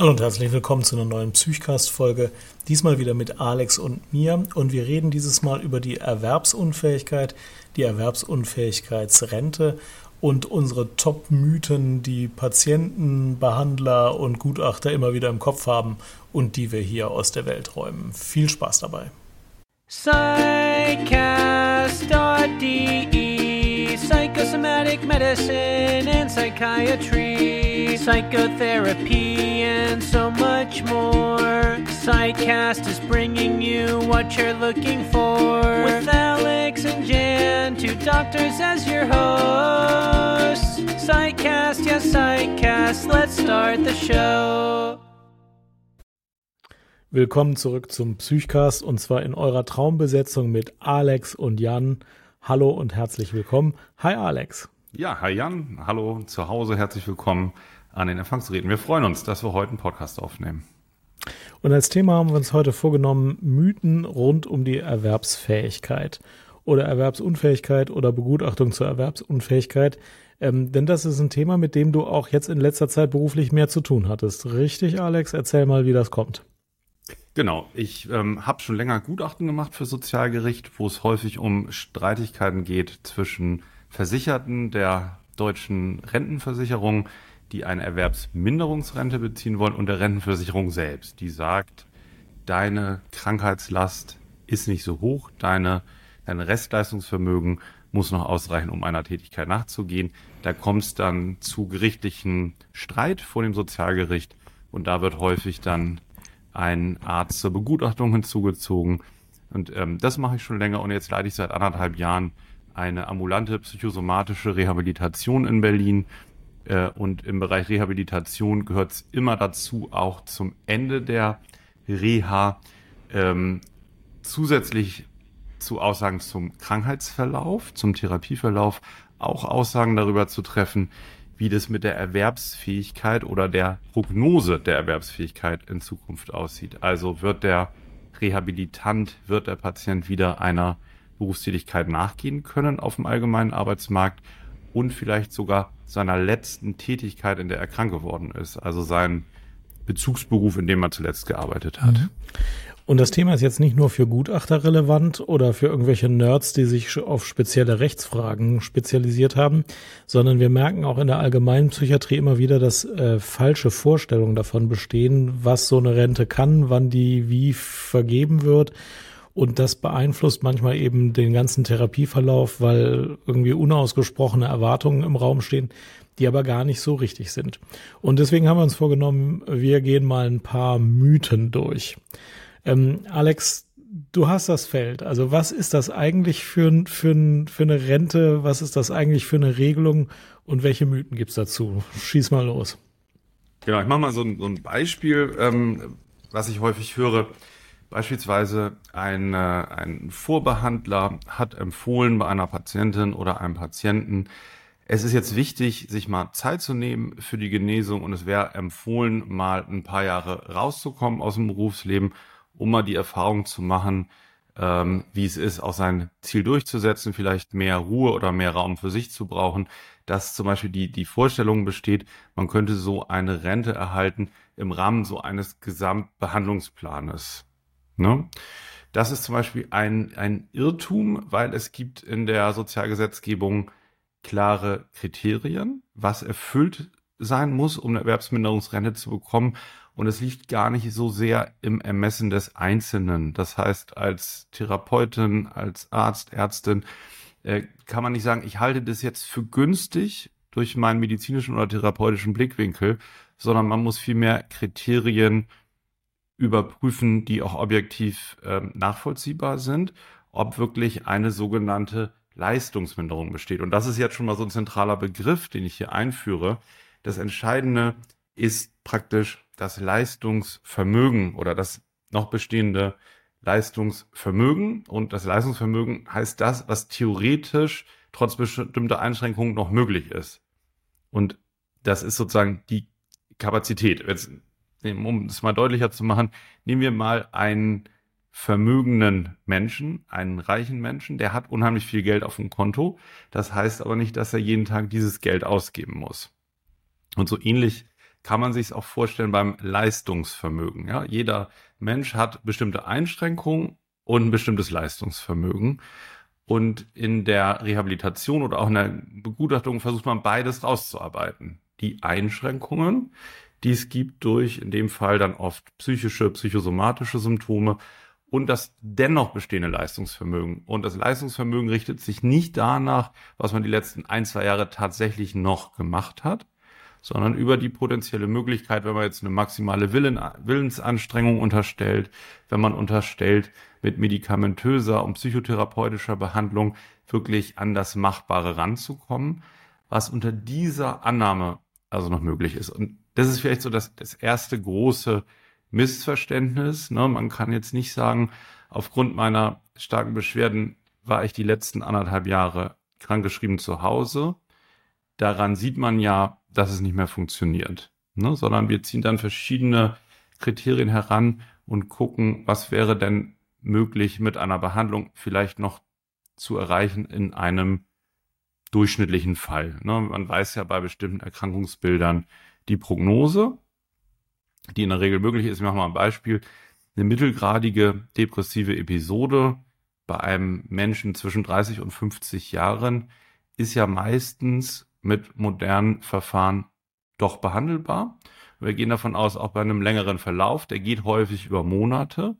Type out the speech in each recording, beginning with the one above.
Hallo und herzlich willkommen zu einer neuen Psychcast-Folge. Diesmal wieder mit Alex und mir. Und wir reden dieses Mal über die Erwerbsunfähigkeit, die Erwerbsunfähigkeitsrente und unsere Top-Mythen, die Patienten, Behandler und Gutachter immer wieder im Kopf haben und die wir hier aus der Welt räumen. Viel Spaß dabei. Psychcast.de Psychosomatic Medicine and Psychiatry Psychotherapy and so much more Psychcast is bringing you what you're looking for With Alex and Jan, two doctors as your hosts Psychcast, yes Psychcast, let's start the show Willkommen zurück zum Psychcast und zwar in eurer Traumbesetzung mit Alex und Jan. Hallo und herzlich willkommen. Hi Alex. Ja, hi Jan. Hallo zu Hause. Herzlich willkommen an den Empfangsgeräten. Wir freuen uns, dass wir heute einen Podcast aufnehmen. Und als Thema haben wir uns heute vorgenommen, Mythen rund um die Erwerbsfähigkeit oder Erwerbsunfähigkeit oder Begutachtung zur Erwerbsunfähigkeit. Ähm, denn das ist ein Thema, mit dem du auch jetzt in letzter Zeit beruflich mehr zu tun hattest. Richtig, Alex? Erzähl mal, wie das kommt. Genau, ich ähm, habe schon länger Gutachten gemacht für Sozialgericht, wo es häufig um Streitigkeiten geht zwischen Versicherten der deutschen Rentenversicherung, die eine Erwerbsminderungsrente beziehen wollen, und der Rentenversicherung selbst, die sagt, deine Krankheitslast ist nicht so hoch, deine, dein Restleistungsvermögen muss noch ausreichen, um einer Tätigkeit nachzugehen. Da kommt es dann zu gerichtlichen Streit vor dem Sozialgericht und da wird häufig dann ein Arzt zur Begutachtung hinzugezogen. Und ähm, das mache ich schon länger und jetzt leite ich seit anderthalb Jahren eine ambulante psychosomatische Rehabilitation in Berlin. Äh, und im Bereich Rehabilitation gehört es immer dazu, auch zum Ende der Reha ähm, zusätzlich zu Aussagen zum Krankheitsverlauf, zum Therapieverlauf, auch Aussagen darüber zu treffen, wie das mit der Erwerbsfähigkeit oder der Prognose der Erwerbsfähigkeit in Zukunft aussieht. Also wird der Rehabilitant, wird der Patient wieder einer Berufstätigkeit nachgehen können auf dem allgemeinen Arbeitsmarkt und vielleicht sogar seiner letzten Tätigkeit, in der er krank geworden ist, also sein Bezugsberuf, in dem er zuletzt gearbeitet hat. Mhm. Und das Thema ist jetzt nicht nur für Gutachter relevant oder für irgendwelche Nerds, die sich auf spezielle Rechtsfragen spezialisiert haben, sondern wir merken auch in der allgemeinen Psychiatrie immer wieder, dass äh, falsche Vorstellungen davon bestehen, was so eine Rente kann, wann die wie vergeben wird. Und das beeinflusst manchmal eben den ganzen Therapieverlauf, weil irgendwie unausgesprochene Erwartungen im Raum stehen, die aber gar nicht so richtig sind. Und deswegen haben wir uns vorgenommen, wir gehen mal ein paar Mythen durch. Ähm, Alex, du hast das Feld. Also was ist das eigentlich für, für, für eine Rente? Was ist das eigentlich für eine Regelung? Und welche Mythen gibt's dazu? Schieß mal los. Genau, ich mache mal so ein, so ein Beispiel, ähm, was ich häufig höre. Beispielsweise ein, äh, ein Vorbehandler hat empfohlen bei einer Patientin oder einem Patienten, es ist jetzt wichtig, sich mal Zeit zu nehmen für die Genesung und es wäre empfohlen, mal ein paar Jahre rauszukommen aus dem Berufsleben um mal die Erfahrung zu machen, ähm, wie es ist, auch sein Ziel durchzusetzen, vielleicht mehr Ruhe oder mehr Raum für sich zu brauchen, dass zum Beispiel die, die Vorstellung besteht, man könnte so eine Rente erhalten im Rahmen so eines Gesamtbehandlungsplanes. Ne? Das ist zum Beispiel ein, ein Irrtum, weil es gibt in der Sozialgesetzgebung klare Kriterien, was erfüllt sein muss, um eine Erwerbsminderungsrente zu bekommen. Und es liegt gar nicht so sehr im Ermessen des Einzelnen. Das heißt, als Therapeutin, als Arzt, Ärztin äh, kann man nicht sagen, ich halte das jetzt für günstig durch meinen medizinischen oder therapeutischen Blickwinkel, sondern man muss vielmehr Kriterien überprüfen, die auch objektiv äh, nachvollziehbar sind, ob wirklich eine sogenannte Leistungsminderung besteht. Und das ist jetzt schon mal so ein zentraler Begriff, den ich hier einführe. Das Entscheidende ist praktisch das Leistungsvermögen oder das noch bestehende Leistungsvermögen. Und das Leistungsvermögen heißt das, was theoretisch trotz bestimmter Einschränkungen noch möglich ist. Und das ist sozusagen die Kapazität. Jetzt, um es mal deutlicher zu machen, nehmen wir mal einen vermögenden Menschen, einen reichen Menschen, der hat unheimlich viel Geld auf dem Konto. Das heißt aber nicht, dass er jeden Tag dieses Geld ausgeben muss. Und so ähnlich kann man sich es auch vorstellen beim Leistungsvermögen. Ja, jeder Mensch hat bestimmte Einschränkungen und ein bestimmtes Leistungsvermögen. Und in der Rehabilitation oder auch in der Begutachtung versucht man beides rauszuarbeiten. Die Einschränkungen, die es gibt durch in dem Fall dann oft psychische, psychosomatische Symptome und das dennoch bestehende Leistungsvermögen. Und das Leistungsvermögen richtet sich nicht danach, was man die letzten ein, zwei Jahre tatsächlich noch gemacht hat, sondern über die potenzielle Möglichkeit, wenn man jetzt eine maximale Willen, Willensanstrengung unterstellt, wenn man unterstellt, mit medikamentöser und psychotherapeutischer Behandlung wirklich an das Machbare ranzukommen, was unter dieser Annahme also noch möglich ist. Und das ist vielleicht so das, das erste große Missverständnis. Ne? Man kann jetzt nicht sagen, aufgrund meiner starken Beschwerden war ich die letzten anderthalb Jahre krankgeschrieben zu Hause. Daran sieht man ja, dass es nicht mehr funktioniert, ne? sondern wir ziehen dann verschiedene Kriterien heran und gucken, was wäre denn möglich mit einer Behandlung vielleicht noch zu erreichen in einem durchschnittlichen Fall. Ne? Man weiß ja bei bestimmten Erkrankungsbildern die Prognose, die in der Regel möglich ist. Ich mache mal ein Beispiel. Eine mittelgradige depressive Episode bei einem Menschen zwischen 30 und 50 Jahren ist ja meistens mit modernen Verfahren doch behandelbar. Wir gehen davon aus, auch bei einem längeren Verlauf, der geht häufig über Monate,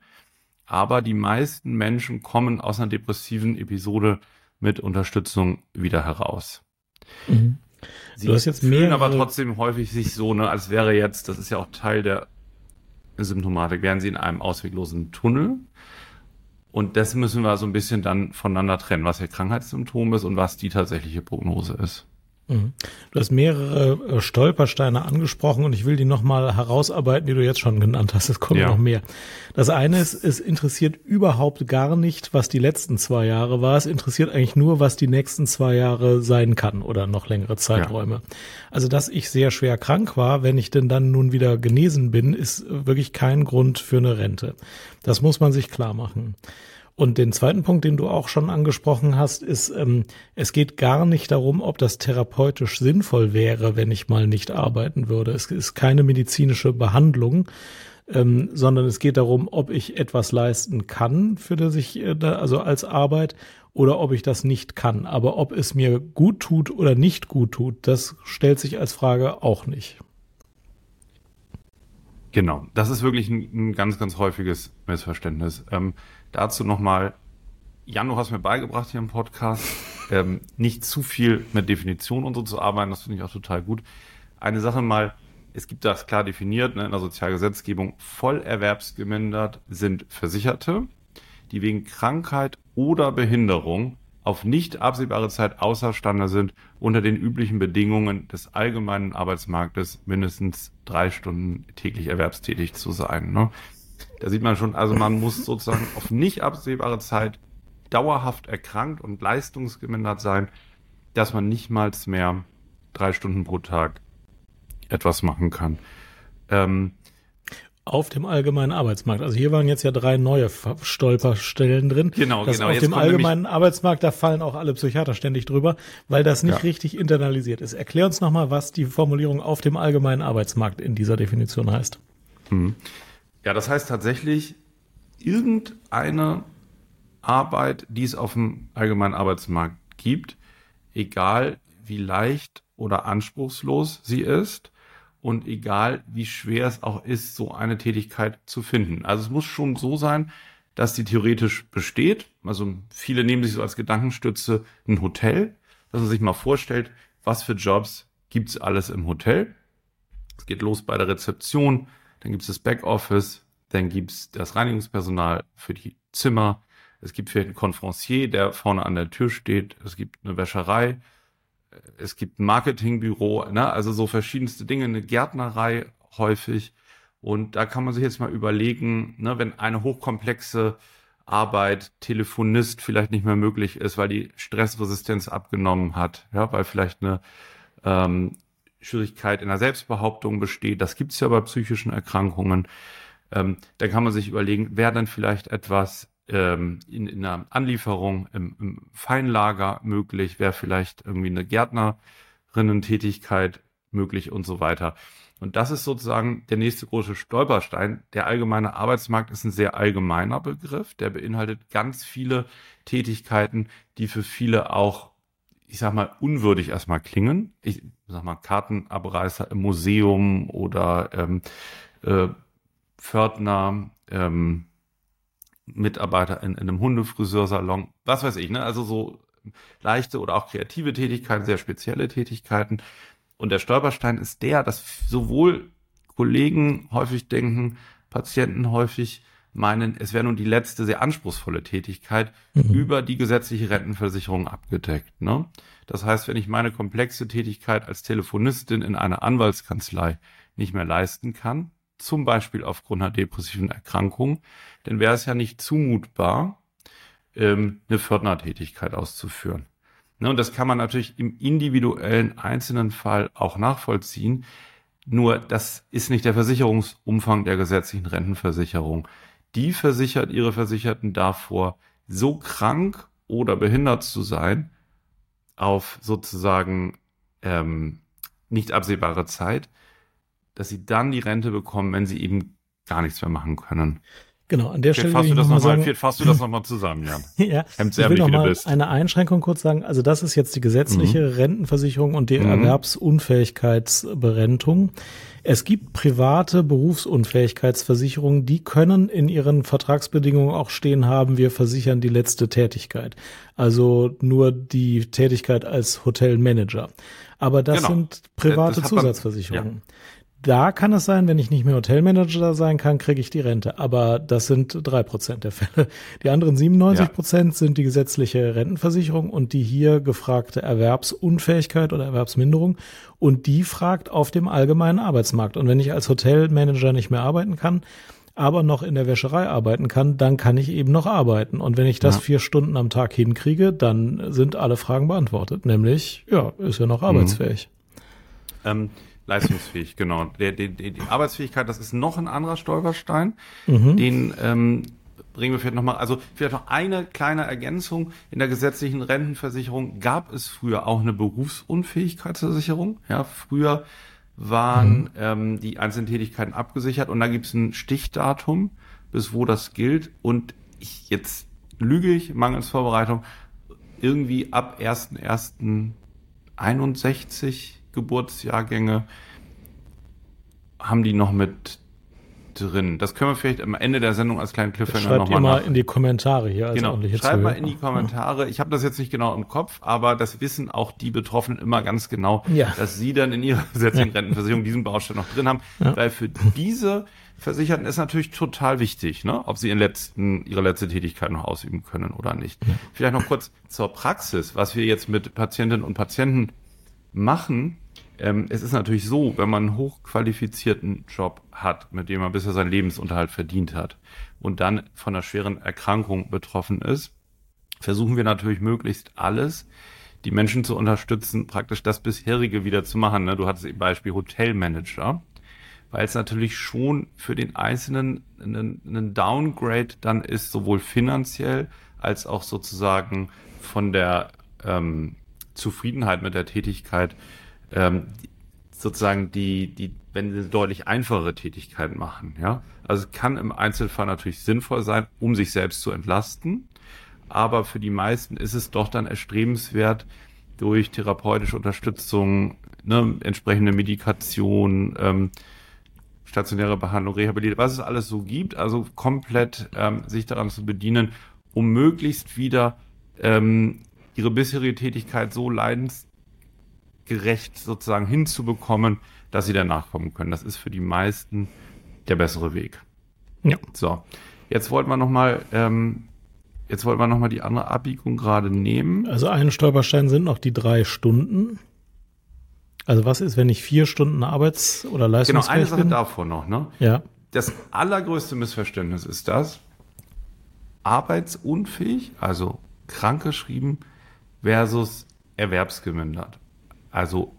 aber die meisten Menschen kommen aus einer depressiven Episode mit Unterstützung wieder heraus. Mhm. Sie du hast jetzt fühlen aber trotzdem häufig sich so, ne, als wäre jetzt, das ist ja auch Teil der Symptomatik, wären sie in einem ausweglosen Tunnel. Und das müssen wir so ein bisschen dann voneinander trennen, was ihr Krankheitssymptom ist und was die tatsächliche Prognose ist. Mhm. Du hast mehrere äh, Stolpersteine angesprochen und ich will die nochmal herausarbeiten, die du jetzt schon genannt hast. Es kommen ja. noch mehr. Das eine ist, es interessiert überhaupt gar nicht, was die letzten zwei Jahre war. Es interessiert eigentlich nur, was die nächsten zwei Jahre sein kann oder noch längere Zeiträume. Ja. Also, dass ich sehr schwer krank war, wenn ich denn dann nun wieder genesen bin, ist wirklich kein Grund für eine Rente. Das muss man sich klar machen. Und den zweiten Punkt, den du auch schon angesprochen hast, ist, ähm, es geht gar nicht darum, ob das therapeutisch sinnvoll wäre, wenn ich mal nicht arbeiten würde. Es ist keine medizinische Behandlung, ähm, sondern es geht darum, ob ich etwas leisten kann für das ich, äh, also als Arbeit oder ob ich das nicht kann. Aber ob es mir gut tut oder nicht gut tut, das stellt sich als Frage auch nicht. Genau, das ist wirklich ein, ein ganz, ganz häufiges Missverständnis. Ähm, dazu nochmal, Jan, du hast mir beigebracht hier im Podcast, ähm, nicht zu viel mit Definition und so zu arbeiten, das finde ich auch total gut. Eine Sache mal, es gibt das klar definiert ne, in der Sozialgesetzgebung, vollerwerbsgemindert sind Versicherte, die wegen Krankheit oder Behinderung auf nicht absehbare Zeit außerstande sind, unter den üblichen Bedingungen des allgemeinen Arbeitsmarktes mindestens drei Stunden täglich erwerbstätig zu sein. Ne? Da sieht man schon, also man muss sozusagen auf nicht absehbare Zeit dauerhaft erkrankt und leistungsgemindert sein, dass man nicht mal mehr drei Stunden pro Tag etwas machen kann. Ähm, auf dem allgemeinen Arbeitsmarkt. Also hier waren jetzt ja drei neue Stolperstellen drin. Genau, genau. Auf dem allgemeinen Arbeitsmarkt, da fallen auch alle Psychiater ständig drüber, weil das nicht ja. richtig internalisiert ist. Erklär uns nochmal, was die Formulierung auf dem allgemeinen Arbeitsmarkt in dieser Definition heißt. Hm. Ja, das heißt tatsächlich irgendeine Arbeit, die es auf dem allgemeinen Arbeitsmarkt gibt, egal wie leicht oder anspruchslos sie ist, und egal wie schwer es auch ist, so eine Tätigkeit zu finden. Also es muss schon so sein, dass die theoretisch besteht. Also viele nehmen sich so als Gedankenstütze ein Hotel, dass man sich mal vorstellt, was für Jobs gibt's alles im Hotel. Es geht los bei der Rezeption, dann gibt's das Backoffice, dann gibt's das Reinigungspersonal für die Zimmer, es gibt vielleicht einen Konferencier, der vorne an der Tür steht, es gibt eine Wäscherei, es gibt ein Marketingbüro, ne? also so verschiedenste Dinge, eine Gärtnerei häufig. Und da kann man sich jetzt mal überlegen, ne, wenn eine hochkomplexe Arbeit Telefonist vielleicht nicht mehr möglich ist, weil die Stressresistenz abgenommen hat, ja, weil vielleicht eine ähm, Schwierigkeit in der Selbstbehauptung besteht. Das gibt's ja bei psychischen Erkrankungen. Ähm, dann kann man sich überlegen, wäre dann vielleicht etwas ähm, in, in einer Anlieferung im, im Feinlager möglich, wäre vielleicht irgendwie eine Gärtnerinnen-Tätigkeit möglich und so weiter. Und das ist sozusagen der nächste große Stolperstein. Der allgemeine Arbeitsmarkt ist ein sehr allgemeiner Begriff. Der beinhaltet ganz viele Tätigkeiten, die für viele auch, ich sag mal, unwürdig erstmal klingen. Ich sag mal, Kartenabreißer im Museum oder ähm, äh, Pförtner, ähm, Mitarbeiter in, in einem Hundefriseursalon, was weiß ich, ne? Also so leichte oder auch kreative Tätigkeiten, sehr spezielle Tätigkeiten. Und der Stolperstein ist der, dass sowohl Kollegen häufig denken, Patienten häufig meinen, es wäre nun die letzte sehr anspruchsvolle Tätigkeit mhm. über die gesetzliche Rentenversicherung abgedeckt. Ne? Das heißt, wenn ich meine komplexe Tätigkeit als Telefonistin in einer Anwaltskanzlei nicht mehr leisten kann, zum Beispiel aufgrund einer depressiven Erkrankung, dann wäre es ja nicht zumutbar, ähm, eine Pförtnertätigkeit auszuführen. Ne, und das kann man natürlich im individuellen einzelnen Fall auch nachvollziehen. Nur das ist nicht der Versicherungsumfang der gesetzlichen Rentenversicherung. Die versichert ihre Versicherten davor, so krank oder behindert zu sein, auf sozusagen ähm, nicht absehbare Zeit, dass sie dann die Rente bekommen, wenn sie eben gar nichts mehr machen können. Genau, an der Stelle. Fasst du das nochmal noch fasst du das nochmal zusammen, Jan. ja, ich will noch mal eine Einschränkung kurz sagen. Also das ist jetzt die gesetzliche mhm. Rentenversicherung und die mhm. Erwerbsunfähigkeitsberentung. Es gibt private Berufsunfähigkeitsversicherungen, die können in ihren Vertragsbedingungen auch stehen haben, wir versichern die letzte Tätigkeit. Also nur die Tätigkeit als Hotelmanager. Aber das genau. sind private das Zusatzversicherungen. Man, ja. Da kann es sein, wenn ich nicht mehr Hotelmanager sein kann, kriege ich die Rente. Aber das sind drei Prozent der Fälle. Die anderen 97 Prozent ja. sind die gesetzliche Rentenversicherung und die hier gefragte Erwerbsunfähigkeit oder Erwerbsminderung. Und die fragt auf dem allgemeinen Arbeitsmarkt. Und wenn ich als Hotelmanager nicht mehr arbeiten kann, aber noch in der Wäscherei arbeiten kann, dann kann ich eben noch arbeiten. Und wenn ich das ja. vier Stunden am Tag hinkriege, dann sind alle Fragen beantwortet. Nämlich, ja, ist ja noch mhm. arbeitsfähig. Mhm. Ähm Leistungsfähig, genau. Der, der, der, die Arbeitsfähigkeit, das ist noch ein anderer Stolperstein. Mhm. Den ähm, bringen wir vielleicht nochmal, also vielleicht noch eine kleine Ergänzung. In der gesetzlichen Rentenversicherung gab es früher auch eine Berufsunfähigkeitsversicherung. Ja, früher waren mhm. ähm, die einzelnen Tätigkeiten abgesichert und da gibt es ein Stichdatum, bis wo das gilt. Und ich jetzt lüge ich, mangels Vorbereitung, irgendwie ab 1.1.61 Geburtsjahrgänge haben die noch mit drin. Das können wir vielleicht am Ende der Sendung als kleinen Cliffhanger nochmal Schreibt mal in die Kommentare hier. Als genau, schreibt mal in die Kommentare. Ich habe das jetzt nicht genau im Kopf, aber das wissen auch die Betroffenen immer ganz genau, ja. dass sie dann in ihrer gesetzlichen Rentenversicherung diesen Baustein noch drin haben. Ja. Weil für diese Versicherten ist natürlich total wichtig, ne? ob sie ihren letzten, ihre letzte Tätigkeit noch ausüben können oder nicht. Vielleicht noch kurz zur Praxis, was wir jetzt mit Patientinnen und Patienten machen. Ähm, es ist natürlich so, wenn man einen hochqualifizierten Job hat, mit dem man bisher seinen Lebensunterhalt verdient hat und dann von einer schweren Erkrankung betroffen ist, versuchen wir natürlich möglichst alles, die Menschen zu unterstützen, praktisch das bisherige wieder zu machen. Ne? Du hattest eben Beispiel Hotelmanager, weil es natürlich schon für den Einzelnen ein Downgrade dann ist, sowohl finanziell als auch sozusagen von der ähm, Zufriedenheit mit der Tätigkeit ähm, sozusagen die, die, wenn sie deutlich einfachere Tätigkeiten machen, ja. Also es kann im Einzelfall natürlich sinnvoll sein, um sich selbst zu entlasten, aber für die meisten ist es doch dann erstrebenswert, durch therapeutische Unterstützung, ne, entsprechende Medikation, ähm, stationäre Behandlung, Rehabilitation, was es alles so gibt, also komplett ähm, sich daran zu bedienen, um möglichst wieder ähm, ihre bisherige Tätigkeit so leidensgerecht sozusagen hinzubekommen, dass sie danach kommen können. Das ist für die meisten der bessere Weg. Ja. So, jetzt wollten wir noch mal, ähm, jetzt wollten wir die andere Abbiegung gerade nehmen. Also ein Stolperstein sind noch die drei Stunden. Also was ist, wenn ich vier Stunden Arbeits- oder Leistungsfähig Genau, eine Sache bin? davor noch. Ne? Ja. Das allergrößte Missverständnis ist das, arbeitsunfähig, also krankgeschrieben, versus erwerbsgemindert, also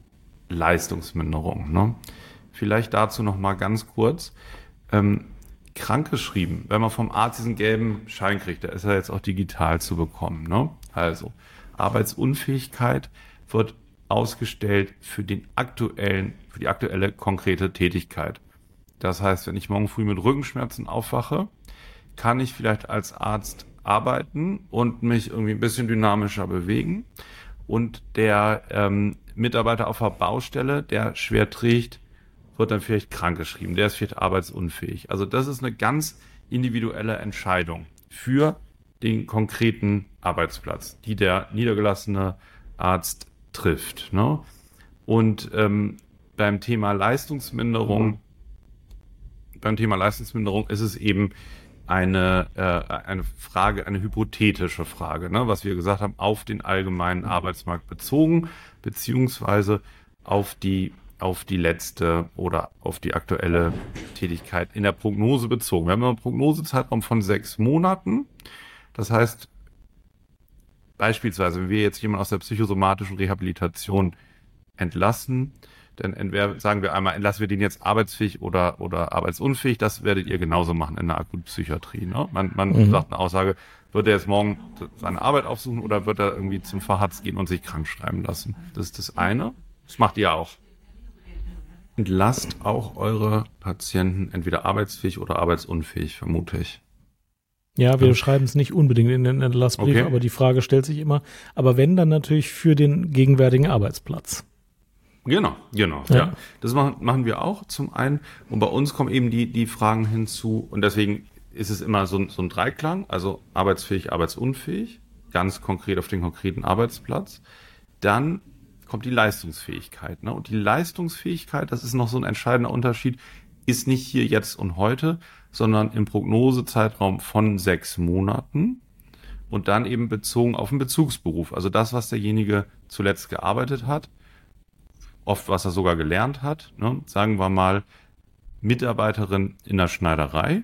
Leistungsminderung. Ne? Vielleicht dazu noch mal ganz kurz. Ähm, krankgeschrieben, wenn man vom Arzt diesen gelben Schein kriegt, da ist er jetzt auch digital zu bekommen. Ne? Also Arbeitsunfähigkeit wird ausgestellt für den aktuellen, für die aktuelle konkrete Tätigkeit. Das heißt, wenn ich morgen früh mit Rückenschmerzen aufwache, kann ich vielleicht als Arzt arbeiten und mich irgendwie ein bisschen dynamischer bewegen. Und der ähm, Mitarbeiter auf der Baustelle, der schwer trägt, wird dann vielleicht krankgeschrieben. Der ist vielleicht arbeitsunfähig. Also das ist eine ganz individuelle Entscheidung für den konkreten Arbeitsplatz, die der niedergelassene Arzt trifft. Ne? Und ähm, beim Thema Leistungsminderung, beim Thema Leistungsminderung ist es eben eine, äh, eine Frage, eine hypothetische Frage, ne? was wir gesagt haben, auf den allgemeinen Arbeitsmarkt bezogen, beziehungsweise auf die auf die letzte oder auf die aktuelle Tätigkeit in der Prognose bezogen. Wir haben einen Prognosezeitraum von sechs Monaten. Das heißt, beispielsweise, wenn wir jetzt jemanden aus der psychosomatischen Rehabilitation entlassen, dann entweder sagen wir einmal, entlassen wir den jetzt arbeitsfähig oder, oder arbeitsunfähig. Das werdet ihr genauso machen in der Akutpsychiatrie. Ne? Man, man mhm. sagt eine Aussage, wird er jetzt morgen seine Arbeit aufsuchen oder wird er irgendwie zum Facharzt gehen und sich krank schreiben lassen? Das ist das eine. Das macht ihr auch. Entlasst auch eure Patienten entweder arbeitsfähig oder arbeitsunfähig, vermute ich. Ja, wir ja. schreiben es nicht unbedingt in den Entlassbrief, okay. aber die Frage stellt sich immer, aber wenn dann natürlich für den gegenwärtigen Arbeitsplatz. Genau, genau, ja. ja. Das machen, machen wir auch zum einen. Und bei uns kommen eben die, die Fragen hinzu. Und deswegen ist es immer so, so ein Dreiklang, also arbeitsfähig, arbeitsunfähig, ganz konkret auf den konkreten Arbeitsplatz. Dann kommt die Leistungsfähigkeit. Ne? Und die Leistungsfähigkeit, das ist noch so ein entscheidender Unterschied, ist nicht hier jetzt und heute, sondern im Prognosezeitraum von sechs Monaten und dann eben bezogen auf den Bezugsberuf. Also das, was derjenige zuletzt gearbeitet hat oft was er sogar gelernt hat. Ne? Sagen wir mal, Mitarbeiterin in der Schneiderei,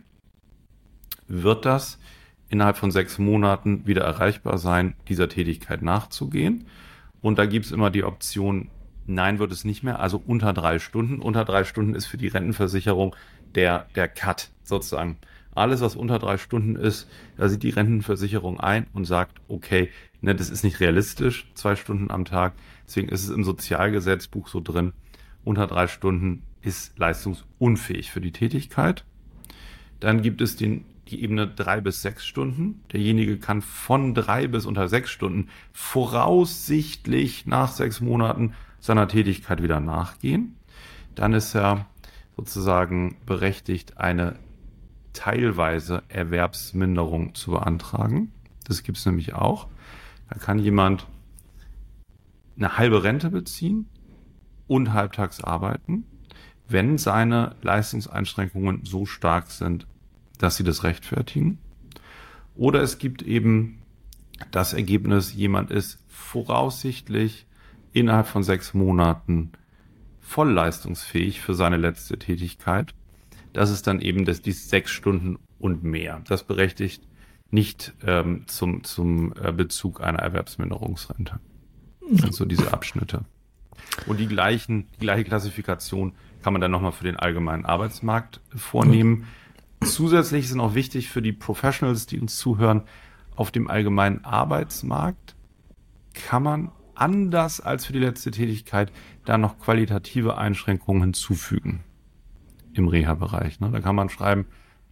wird das innerhalb von sechs Monaten wieder erreichbar sein, dieser Tätigkeit nachzugehen. Und da gibt es immer die Option, nein, wird es nicht mehr, also unter drei Stunden. Unter drei Stunden ist für die Rentenversicherung der, der Cut sozusagen. Alles, was unter drei Stunden ist, da sieht die Rentenversicherung ein und sagt, okay, ne, das ist nicht realistisch, zwei Stunden am Tag. Deswegen ist es im Sozialgesetzbuch so drin, unter drei Stunden ist leistungsunfähig für die Tätigkeit. Dann gibt es den, die Ebene drei bis sechs Stunden. Derjenige kann von drei bis unter sechs Stunden voraussichtlich nach sechs Monaten seiner Tätigkeit wieder nachgehen. Dann ist er sozusagen berechtigt, eine teilweise Erwerbsminderung zu beantragen. Das gibt es nämlich auch. Da kann jemand eine halbe Rente beziehen und halbtags arbeiten, wenn seine Leistungseinschränkungen so stark sind, dass sie das rechtfertigen. Oder es gibt eben das Ergebnis, jemand ist voraussichtlich innerhalb von sechs Monaten voll leistungsfähig für seine letzte Tätigkeit. Das ist dann eben das, die sechs Stunden und mehr. Das berechtigt nicht ähm, zum, zum äh, Bezug einer Erwerbsminderungsrente. Also diese Abschnitte. Und die gleichen, die gleiche Klassifikation kann man dann nochmal für den allgemeinen Arbeitsmarkt vornehmen. Zusätzlich ist auch wichtig für die Professionals, die uns zuhören, auf dem allgemeinen Arbeitsmarkt kann man anders als für die letzte Tätigkeit da noch qualitative Einschränkungen hinzufügen im Reha-Bereich. Ne? Da kann man schreiben,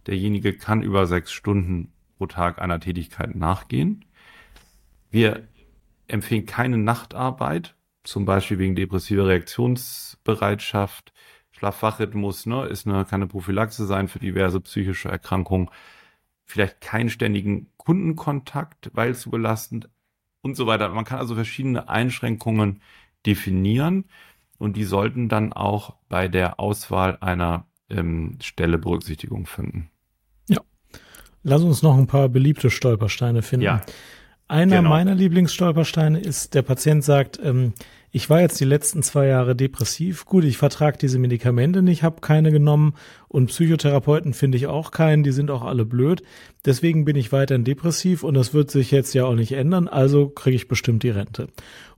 derjenige kann über sechs Stunden pro Tag einer Tätigkeit nachgehen. Wir empfehlen keine Nachtarbeit, zum Beispiel wegen depressiver Reaktionsbereitschaft. Schlafwachrhythmus ne, ist eine, kann eine Prophylaxe sein für diverse psychische Erkrankungen. Vielleicht keinen ständigen Kundenkontakt, weil zu belastend und so weiter. Man kann also verschiedene Einschränkungen definieren und die sollten dann auch bei der Auswahl einer ähm, Stelle Berücksichtigung finden. Ja. Lass uns noch ein paar beliebte Stolpersteine finden. Ja. Einer genau. meiner Lieblingsstolpersteine ist, der Patient sagt, ähm, ich war jetzt die letzten zwei Jahre depressiv. Gut, ich vertrage diese Medikamente nicht, habe keine genommen und Psychotherapeuten finde ich auch keinen, die sind auch alle blöd. Deswegen bin ich weiterhin depressiv und das wird sich jetzt ja auch nicht ändern, also kriege ich bestimmt die Rente.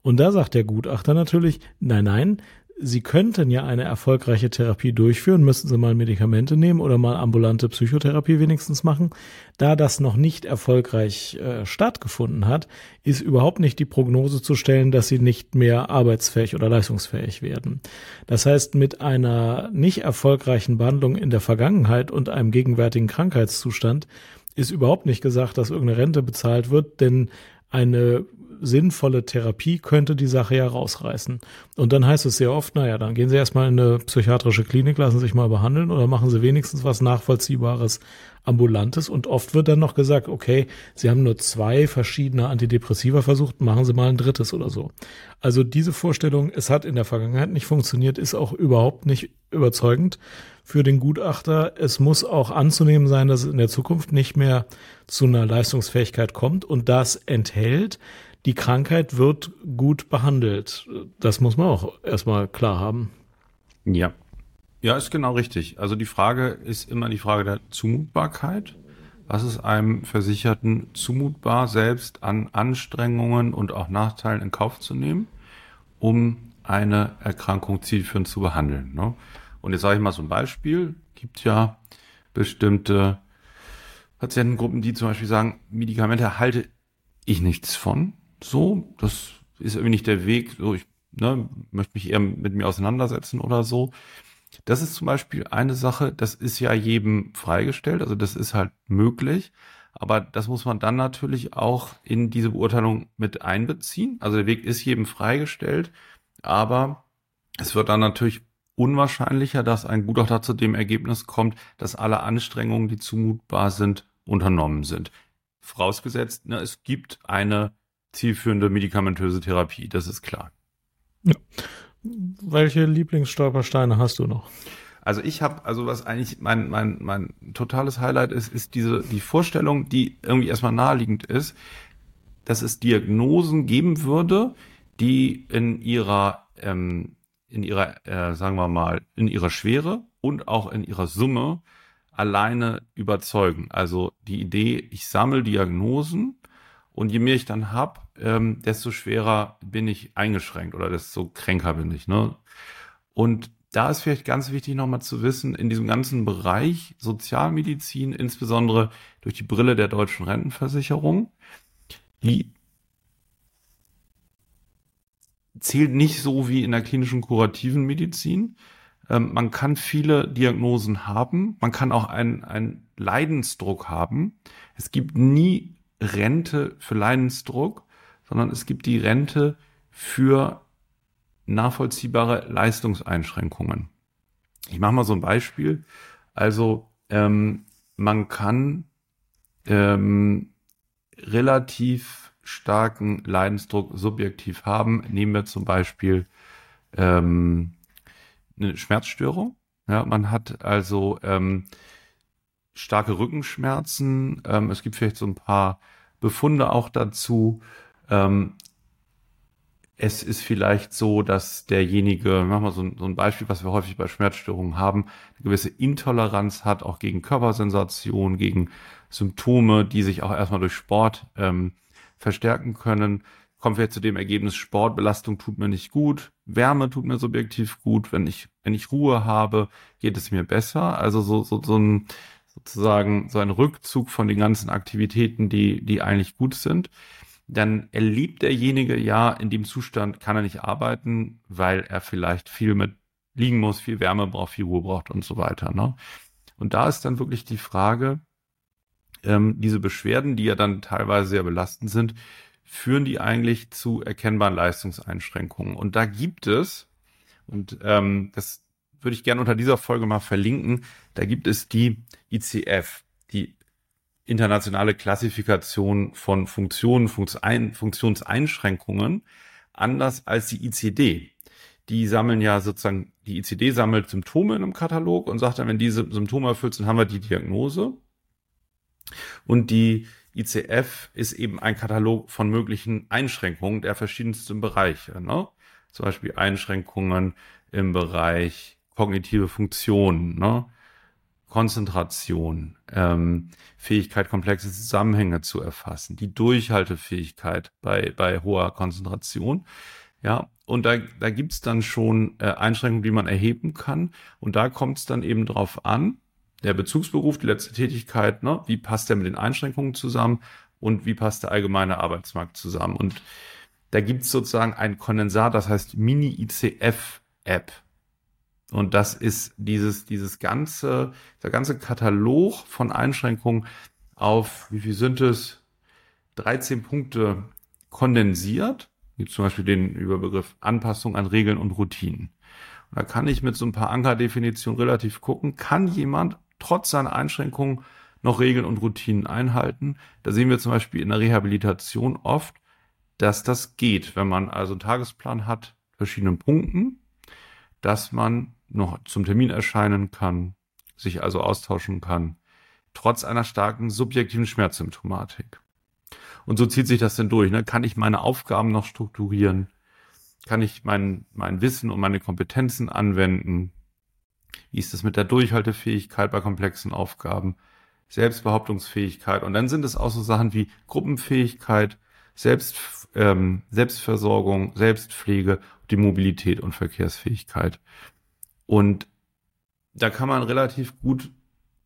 Und da sagt der Gutachter natürlich, nein, nein, Sie könnten ja eine erfolgreiche Therapie durchführen, müssten Sie mal Medikamente nehmen oder mal ambulante Psychotherapie wenigstens machen. Da das noch nicht erfolgreich äh, stattgefunden hat, ist überhaupt nicht die Prognose zu stellen, dass Sie nicht mehr arbeitsfähig oder leistungsfähig werden. Das heißt, mit einer nicht erfolgreichen Behandlung in der Vergangenheit und einem gegenwärtigen Krankheitszustand ist überhaupt nicht gesagt, dass irgendeine Rente bezahlt wird, denn eine sinnvolle Therapie könnte die Sache ja rausreißen. Und dann heißt es sehr oft, naja, dann gehen Sie erstmal in eine psychiatrische Klinik, lassen sich mal behandeln oder machen Sie wenigstens was Nachvollziehbares, Ambulantes. Und oft wird dann noch gesagt, okay, Sie haben nur zwei verschiedene Antidepressiva versucht, machen Sie mal ein drittes oder so. Also diese Vorstellung, es hat in der Vergangenheit nicht funktioniert, ist auch überhaupt nicht überzeugend für den Gutachter. Es muss auch anzunehmen sein, dass es in der Zukunft nicht mehr zu einer Leistungsfähigkeit kommt und das enthält die Krankheit wird gut behandelt. Das muss man auch erstmal klar haben. Ja. Ja, ist genau richtig. Also die Frage ist immer die Frage der Zumutbarkeit. Was ist einem Versicherten zumutbar, selbst an Anstrengungen und auch Nachteilen in Kauf zu nehmen, um eine Erkrankung zielführend zu behandeln? Ne? Und jetzt sage ich mal so ein Beispiel. Gibt ja bestimmte Patientengruppen, die zum Beispiel sagen, Medikamente halte ich nichts von so, das ist irgendwie nicht der Weg, so ich ne, möchte mich eher mit mir auseinandersetzen oder so. Das ist zum Beispiel eine Sache, das ist ja jedem freigestellt, also das ist halt möglich, aber das muss man dann natürlich auch in diese Beurteilung mit einbeziehen. Also der Weg ist jedem freigestellt, aber es wird dann natürlich unwahrscheinlicher, dass ein Gutachter zu dem Ergebnis kommt, dass alle Anstrengungen, die zumutbar sind, unternommen sind. Vorausgesetzt, ne, es gibt eine zielführende medikamentöse Therapie, das ist klar. Ja. Welche Lieblingsstolpersteine hast du noch? Also ich habe, also was eigentlich mein, mein, mein totales Highlight ist, ist diese, die Vorstellung, die irgendwie erstmal naheliegend ist, dass es Diagnosen geben würde, die in ihrer, ähm, in ihrer, äh, sagen wir mal, in ihrer Schwere und auch in ihrer Summe alleine überzeugen. Also die Idee, ich sammle Diagnosen und je mehr ich dann hab, ähm, desto schwerer bin ich eingeschränkt oder desto kränker bin ich. Ne? Und da ist vielleicht ganz wichtig nochmal zu wissen, in diesem ganzen Bereich Sozialmedizin, insbesondere durch die Brille der deutschen Rentenversicherung, die zählt nicht so wie in der klinischen kurativen Medizin. Ähm, man kann viele Diagnosen haben, man kann auch einen, einen Leidensdruck haben. Es gibt nie Rente für Leidensdruck, sondern es gibt die Rente für nachvollziehbare Leistungseinschränkungen. Ich mache mal so ein Beispiel. Also ähm, man kann ähm, relativ starken Leidensdruck subjektiv haben. Nehmen wir zum Beispiel ähm, eine Schmerzstörung. Ja, man hat also ähm, starke Rückenschmerzen. Ähm, es gibt vielleicht so ein paar Befunde auch dazu. Ähm, es ist vielleicht so, dass derjenige, machen wir so ein, so ein Beispiel, was wir häufig bei Schmerzstörungen haben, eine gewisse Intoleranz hat, auch gegen Körpersensationen, gegen Symptome, die sich auch erstmal durch Sport ähm, verstärken können. Kommen wir zu dem Ergebnis, Sportbelastung tut mir nicht gut, Wärme tut mir subjektiv gut, wenn ich, wenn ich Ruhe habe, geht es mir besser. Also so, so, so ein, sozusagen so ein Rückzug von den ganzen Aktivitäten, die, die eigentlich gut sind, dann erlebt derjenige ja, in dem Zustand kann er nicht arbeiten, weil er vielleicht viel mit liegen muss, viel Wärme braucht, viel Ruhe braucht und so weiter. Ne? Und da ist dann wirklich die Frage, ähm, diese Beschwerden, die ja dann teilweise sehr belastend sind, führen die eigentlich zu erkennbaren Leistungseinschränkungen. Und da gibt es, und ähm, das würde ich gerne unter dieser Folge mal verlinken. Da gibt es die ICF, die internationale Klassifikation von Funktionen, Funktionseinschränkungen, anders als die ICD. Die sammeln ja sozusagen, die ICD sammelt Symptome in einem Katalog und sagt dann, wenn diese Symptome erfüllt sind, haben wir die Diagnose. Und die ICF ist eben ein Katalog von möglichen Einschränkungen der verschiedensten Bereiche. Ne? Zum Beispiel Einschränkungen im Bereich kognitive Funktionen, ne? Konzentration, ähm, Fähigkeit, komplexe Zusammenhänge zu erfassen, die Durchhaltefähigkeit bei, bei hoher Konzentration. Ja, und da, da gibt's dann schon äh, Einschränkungen, die man erheben kann. Und da kommt es dann eben drauf an, der Bezugsberuf, die letzte Tätigkeit, ne, wie passt der mit den Einschränkungen zusammen und wie passt der allgemeine Arbeitsmarkt zusammen. Und da gibt's sozusagen ein Kondensat, das heißt Mini-ICF-App. Und das ist dieses, dieses ganze, der ganze Katalog von Einschränkungen auf, wie viel sind es? 13 Punkte kondensiert. Gibt zum Beispiel den Überbegriff Anpassung an Regeln und Routinen. Und da kann ich mit so ein paar Anker-Definitionen relativ gucken, kann jemand trotz seiner Einschränkungen noch Regeln und Routinen einhalten. Da sehen wir zum Beispiel in der Rehabilitation oft, dass das geht, wenn man also einen Tagesplan hat, verschiedenen Punkten, dass man noch zum Termin erscheinen kann, sich also austauschen kann, trotz einer starken subjektiven Schmerzsymptomatik. Und so zieht sich das denn durch. Ne? Kann ich meine Aufgaben noch strukturieren? Kann ich mein, mein Wissen und meine Kompetenzen anwenden? Wie ist es mit der Durchhaltefähigkeit bei komplexen Aufgaben? Selbstbehauptungsfähigkeit. Und dann sind es auch so Sachen wie Gruppenfähigkeit, Selbst, ähm, Selbstversorgung, Selbstpflege, die Mobilität und Verkehrsfähigkeit. Und da kann man relativ gut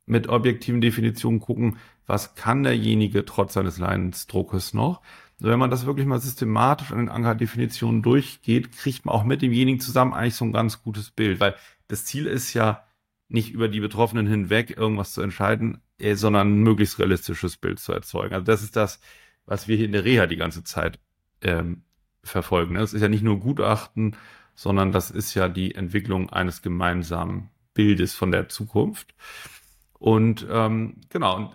mit objektiven Definitionen gucken, was kann derjenige trotz seines Leidensdruckes noch. Und wenn man das wirklich mal systematisch an den Anker-Definitionen durchgeht, kriegt man auch mit demjenigen zusammen eigentlich so ein ganz gutes Bild, weil das Ziel ist ja nicht über die Betroffenen hinweg irgendwas zu entscheiden, äh, sondern ein möglichst realistisches Bild zu erzeugen. Also das ist das, was wir hier in der Reha die ganze Zeit ähm, verfolgen. Das ist ja nicht nur Gutachten, sondern das ist ja die Entwicklung eines gemeinsamen Bildes von der Zukunft. Und ähm, genau, und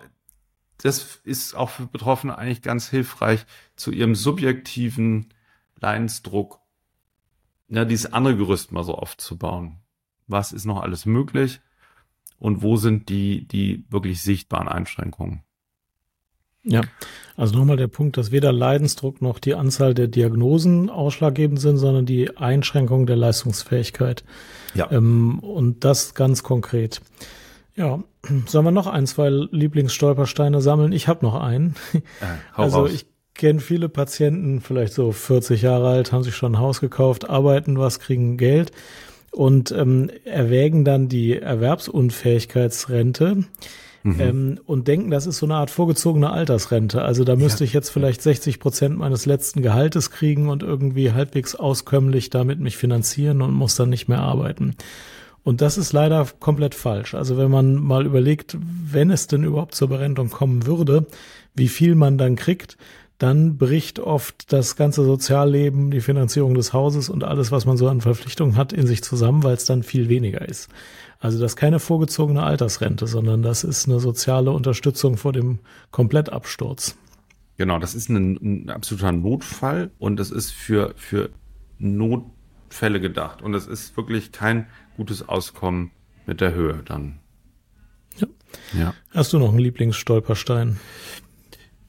das ist auch für Betroffene eigentlich ganz hilfreich, zu ihrem subjektiven Leidensdruck ja, dieses andere Gerüst mal so aufzubauen. Was ist noch alles möglich und wo sind die, die wirklich sichtbaren Einschränkungen? Ja, also nochmal der Punkt, dass weder Leidensdruck noch die Anzahl der Diagnosen ausschlaggebend sind, sondern die Einschränkung der Leistungsfähigkeit. Ja. Ähm, und das ganz konkret. Ja, sollen wir noch ein, zwei Lieblingsstolpersteine sammeln? Ich habe noch einen. Äh, also raus. ich kenne viele Patienten, vielleicht so 40 Jahre alt, haben sich schon ein Haus gekauft, arbeiten was, kriegen Geld und ähm, erwägen dann die Erwerbsunfähigkeitsrente mhm. ähm, und denken, das ist so eine Art vorgezogene Altersrente. Also da müsste ja. ich jetzt vielleicht 60 Prozent meines letzten Gehaltes kriegen und irgendwie halbwegs auskömmlich damit mich finanzieren und muss dann nicht mehr arbeiten. Und das ist leider komplett falsch. Also wenn man mal überlegt, wenn es denn überhaupt zur Berentung kommen würde, wie viel man dann kriegt, dann bricht oft das ganze Sozialleben, die Finanzierung des Hauses und alles, was man so an Verpflichtungen hat, in sich zusammen, weil es dann viel weniger ist. Also das ist keine vorgezogene Altersrente, sondern das ist eine soziale Unterstützung vor dem Komplettabsturz. Genau, das ist ein, ein absoluter Notfall und es ist für, für Notfälle gedacht. Und es ist wirklich kein gutes Auskommen mit der Höhe dann. Ja. ja. Hast du noch einen Lieblingsstolperstein?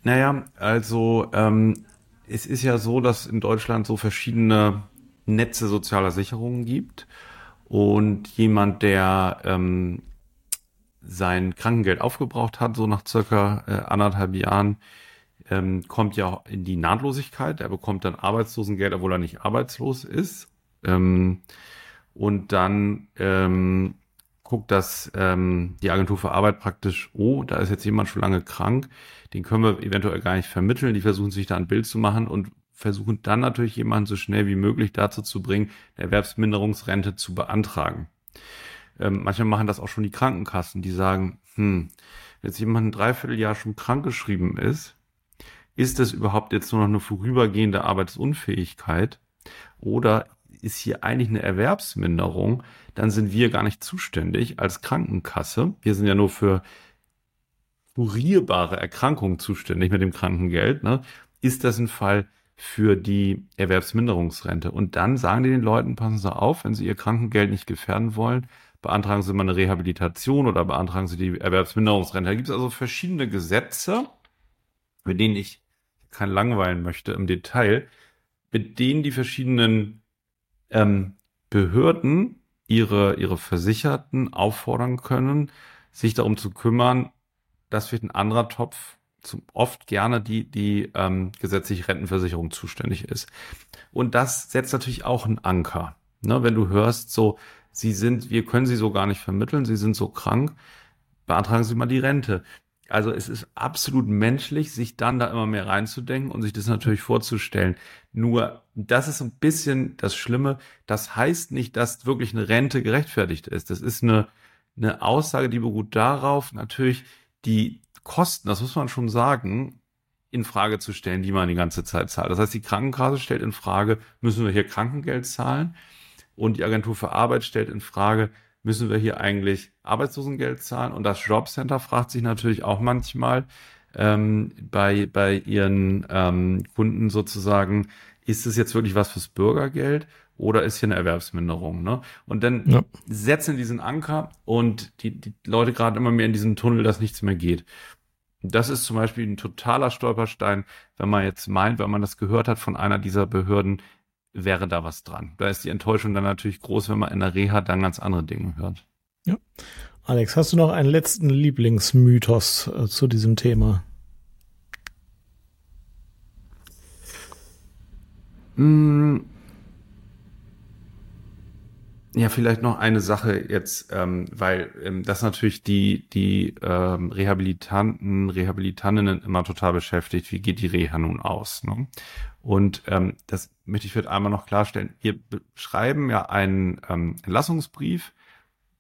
Naja, also ähm, es ist ja so, dass in Deutschland so verschiedene Netze sozialer Sicherungen gibt. Und jemand, der ähm, sein Krankengeld aufgebraucht hat, so nach circa äh, anderthalb Jahren, ähm, kommt ja in die Nahtlosigkeit. Er bekommt dann Arbeitslosengeld, obwohl er nicht arbeitslos ist. Ähm, und dann ähm, guckt das ähm, die Agentur für Arbeit praktisch, oh, da ist jetzt jemand schon lange krank, den können wir eventuell gar nicht vermitteln. Die versuchen sich da ein Bild zu machen und versuchen dann natürlich jemanden so schnell wie möglich dazu zu bringen, eine Erwerbsminderungsrente zu beantragen. Ähm, manchmal machen das auch schon die Krankenkassen, die sagen, hm, wenn jetzt jemand ein Dreivierteljahr schon krankgeschrieben ist, ist das überhaupt jetzt nur noch eine vorübergehende Arbeitsunfähigkeit oder ist hier eigentlich eine Erwerbsminderung, dann sind wir gar nicht zuständig als Krankenkasse. Wir sind ja nur für kurierbare Erkrankungen zuständig mit dem Krankengeld. Ne? Ist das ein Fall für die Erwerbsminderungsrente? Und dann sagen die den Leuten, passen Sie auf, wenn Sie Ihr Krankengeld nicht gefährden wollen, beantragen Sie mal eine Rehabilitation oder beantragen Sie die Erwerbsminderungsrente. Da gibt es also verschiedene Gesetze, mit denen ich kein langweilen möchte im Detail, mit denen die verschiedenen ähm, Behörden ihre, ihre Versicherten auffordern können, sich darum zu kümmern, dass wird ein anderer Topf zum, oft gerne die, die ähm, gesetzliche Rentenversicherung zuständig ist. Und das setzt natürlich auch einen Anker. Ne, wenn du hörst, so, sie sind, wir können sie so gar nicht vermitteln, sie sind so krank, beantragen Sie mal die Rente. Also es ist absolut menschlich, sich dann da immer mehr reinzudenken und sich das natürlich vorzustellen. Nur, das ist ein bisschen das Schlimme. Das heißt nicht, dass wirklich eine Rente gerechtfertigt ist. Das ist eine, eine Aussage, die beruht darauf, natürlich die Kosten, das muss man schon sagen, in Frage zu stellen, die man die ganze Zeit zahlt. Das heißt, die Krankenkasse stellt in Frage, müssen wir hier Krankengeld zahlen? Und die Agentur für Arbeit stellt in Frage, müssen wir hier eigentlich Arbeitslosengeld zahlen? Und das Jobcenter fragt sich natürlich auch manchmal ähm, bei, bei ihren ähm, Kunden sozusagen, ist es jetzt wirklich was fürs Bürgergeld oder ist hier eine Erwerbsminderung? Ne? Und dann ja. setzen diesen Anker und die, die Leute gerade immer mehr in diesen Tunnel, dass nichts mehr geht. Das ist zum Beispiel ein totaler Stolperstein, wenn man jetzt meint, wenn man das gehört hat von einer dieser Behörden, wäre da was dran. Da ist die Enttäuschung dann natürlich groß, wenn man in der Reha dann ganz andere Dinge hört. Ja. Alex, hast du noch einen letzten Lieblingsmythos äh, zu diesem Thema? Mm. Ja, vielleicht noch eine Sache jetzt, ähm, weil ähm, das natürlich die, die ähm, Rehabilitanten, Rehabilitantinnen immer total beschäftigt. Wie geht die Reha nun aus? Ne? Und ähm, das möchte ich vielleicht einmal noch klarstellen. Wir schreiben ja einen ähm, Entlassungsbrief,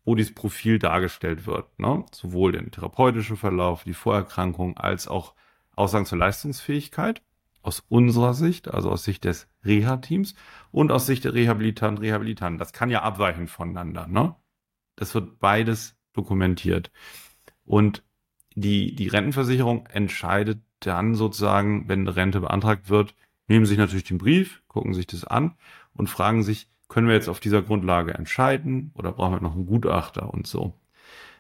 wo dieses Profil dargestellt wird. Ne? Sowohl den therapeutischen Verlauf, die Vorerkrankung, als auch Aussagen zur Leistungsfähigkeit aus unserer Sicht, also aus Sicht des Reha-Teams und aus Sicht der Rehabilitanten, Rehabilitanten. Das kann ja abweichen voneinander. Ne? Das wird beides dokumentiert. Und die, die Rentenversicherung entscheidet dann sozusagen, wenn eine Rente beantragt wird, nehmen sich natürlich den Brief, gucken sich das an und fragen sich, können wir jetzt auf dieser Grundlage entscheiden oder brauchen wir noch einen Gutachter und so.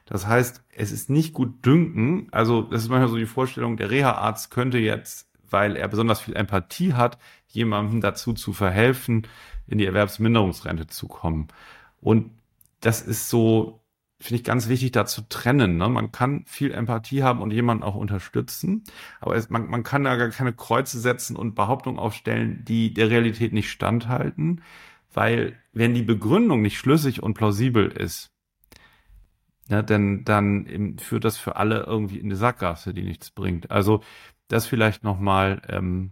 Das heißt, es ist nicht gut dünken. Also, das ist manchmal so die Vorstellung, der Reha-Arzt könnte jetzt, weil er besonders viel Empathie hat, jemandem dazu zu verhelfen, in die Erwerbsminderungsrente zu kommen. Und das ist so finde ich ganz wichtig, da zu trennen. Ne? Man kann viel Empathie haben und jemanden auch unterstützen, aber es, man, man kann da gar keine Kreuze setzen und Behauptungen aufstellen, die der Realität nicht standhalten, weil wenn die Begründung nicht schlüssig und plausibel ist, ja, dann, dann führt das für alle irgendwie in die Sackgasse, die nichts bringt. Also das vielleicht nochmal, ähm,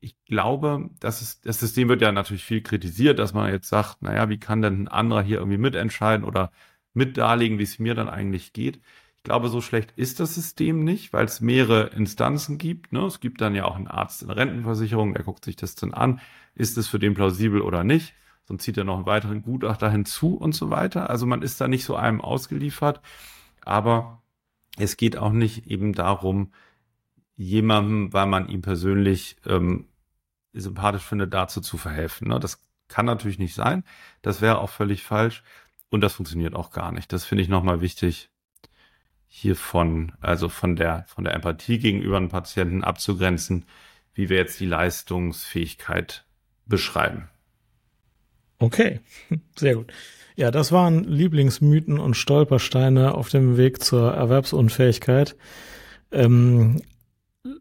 ich glaube, das, ist, das System wird ja natürlich viel kritisiert, dass man jetzt sagt, naja, wie kann denn ein anderer hier irgendwie mitentscheiden oder mit darlegen, wie es mir dann eigentlich geht. Ich glaube, so schlecht ist das System nicht, weil es mehrere Instanzen gibt. Ne? Es gibt dann ja auch einen Arzt in Rentenversicherung, der guckt sich das dann an. Ist es für den plausibel oder nicht? Sonst zieht er noch einen weiteren Gutachter hinzu und so weiter. Also man ist da nicht so einem ausgeliefert. Aber es geht auch nicht eben darum, jemandem, weil man ihn persönlich ähm, sympathisch findet, dazu zu verhelfen. Ne? Das kann natürlich nicht sein. Das wäre auch völlig falsch. Und das funktioniert auch gar nicht. Das finde ich nochmal wichtig, hiervon, also von der, von der Empathie gegenüber einem Patienten abzugrenzen, wie wir jetzt die Leistungsfähigkeit beschreiben. Okay, sehr gut. Ja, das waren Lieblingsmythen und Stolpersteine auf dem Weg zur Erwerbsunfähigkeit. Ähm,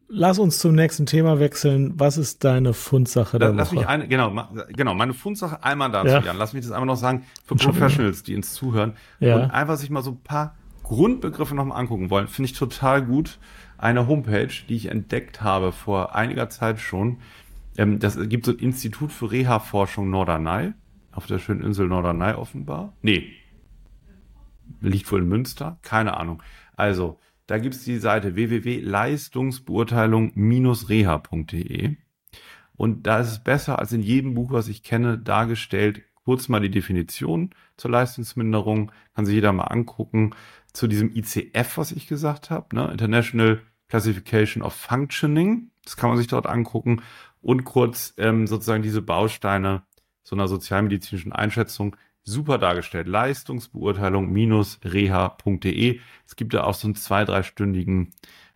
Lass uns zum nächsten Thema wechseln. Was ist deine Fundsache der Lass Woche? Mich eine, genau, genau, meine Fundsache einmal dazu, ja. Jan. Lass mich das einmal noch sagen für Professionals, die uns zuhören ja. und einfach sich mal so ein paar Grundbegriffe nochmal angucken wollen. Finde ich total gut. Eine Homepage, die ich entdeckt habe vor einiger Zeit schon. Ähm, das gibt so ein Institut für Reha-Forschung Norderney auf der schönen Insel Norderney offenbar. Nee, liegt wohl in Münster, keine Ahnung. Also da gibt's die Seite www.leistungsbeurteilung-reha.de. Und da ist es besser als in jedem Buch, was ich kenne, dargestellt, kurz mal die Definition zur Leistungsminderung, kann sich jeder mal angucken, zu diesem ICF, was ich gesagt habe, ne? International Classification of Functioning, das kann man sich dort angucken. Und kurz ähm, sozusagen diese Bausteine so einer sozialmedizinischen Einschätzung super dargestellt. Leistungsbeurteilung-reha.de. Es gibt da auch so einen zwei-, dreistündigen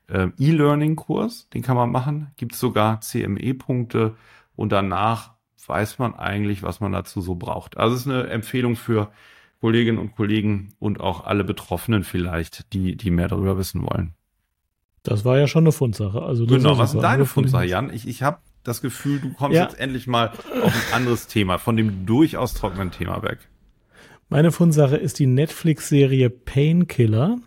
äh, E-Learning-Kurs, den kann man machen. Gibt sogar CME-Punkte und danach weiß man eigentlich, was man dazu so braucht. Also es ist eine Empfehlung für Kolleginnen und Kollegen und auch alle Betroffenen vielleicht, die, die mehr darüber wissen wollen. Das war ja schon eine Fundsache. Also genau, was ist deine Fundsache, Jan? Ich, ich habe das Gefühl, du kommst ja. jetzt endlich mal auf ein anderes Thema, von dem durchaus trockenen Thema weg. Meine Fundsache ist die Netflix-Serie Painkiller.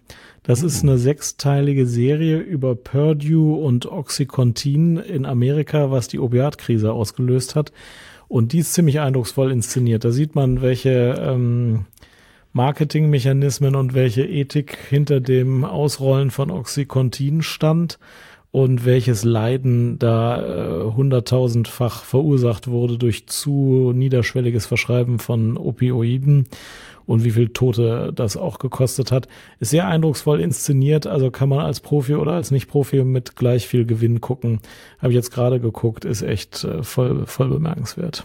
Das ist eine sechsteilige Serie über Purdue und Oxycontin in Amerika, was die Opiatkrise ausgelöst hat. Und die ist ziemlich eindrucksvoll inszeniert. Da sieht man, welche ähm, Marketingmechanismen und welche Ethik hinter dem Ausrollen von Oxycontin stand und welches Leiden da äh, hunderttausendfach verursacht wurde durch zu niederschwelliges Verschreiben von Opioiden und wie viel Tote das auch gekostet hat. Ist sehr eindrucksvoll inszeniert, also kann man als Profi oder als Nicht-Profi mit gleich viel Gewinn gucken. Habe ich jetzt gerade geguckt, ist echt äh, voll, voll bemerkenswert.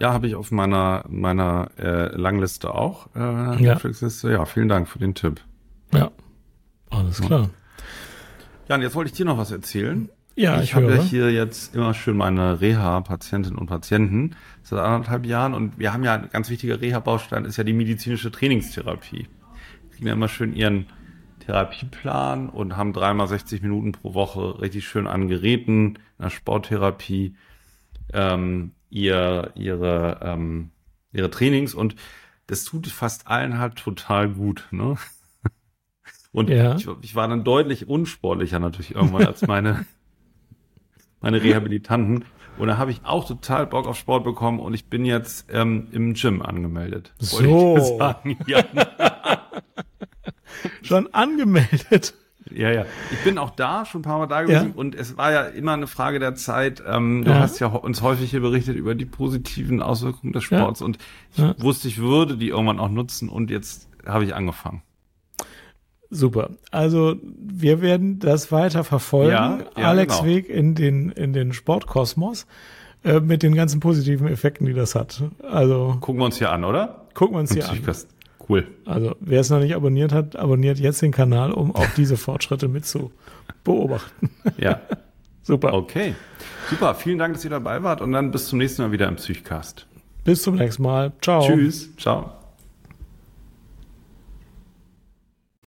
Ja, habe ich auf meiner meiner äh, Langliste auch. Äh, ja. Ja, vielen Dank für den Tipp. Ja, alles klar. Ja, und jetzt wollte ich dir noch was erzählen. Ja, ich, ich habe ja hier jetzt immer schön meine Reha-Patientinnen und Patienten seit anderthalb Jahren und wir haben ja ein ganz wichtiger Reha-Baustein ist ja die medizinische Trainingstherapie. Wir kriegen ja immer schön ihren Therapieplan und haben dreimal 60 Minuten pro Woche richtig schön an Geräten, in der Sporttherapie, ähm, ihr, ihre, ähm, ihre Trainings und das tut fast allen halt total gut. Ne? Und ja. ich, ich, war dann deutlich unsportlicher natürlich irgendwann als meine, meine Rehabilitanten. Und da habe ich auch total Bock auf Sport bekommen und ich bin jetzt ähm, im Gym angemeldet. So. Sagen, Schon angemeldet. Ja, ja. Ich bin auch da schon ein paar Mal da gewesen ja. und es war ja immer eine Frage der Zeit. Ähm, du ja. hast ja uns häufig hier berichtet über die positiven Auswirkungen des Sports ja. und ich wusste, ich würde die irgendwann auch nutzen und jetzt habe ich angefangen. Super. Also wir werden das weiter verfolgen. Ja, ja, Alex genau. Weg in den, in den Sportkosmos äh, mit den ganzen positiven Effekten, die das hat. Also gucken wir uns hier an, oder? Gucken wir uns hier an. Cool. Also wer es noch nicht abonniert hat, abonniert jetzt den Kanal, um auch diese Fortschritte mit zu beobachten. Ja. Super. Okay. Super. Vielen Dank, dass ihr dabei wart und dann bis zum nächsten Mal wieder im Psychcast. Bis zum nächsten Mal. Ciao. Tschüss. Ciao.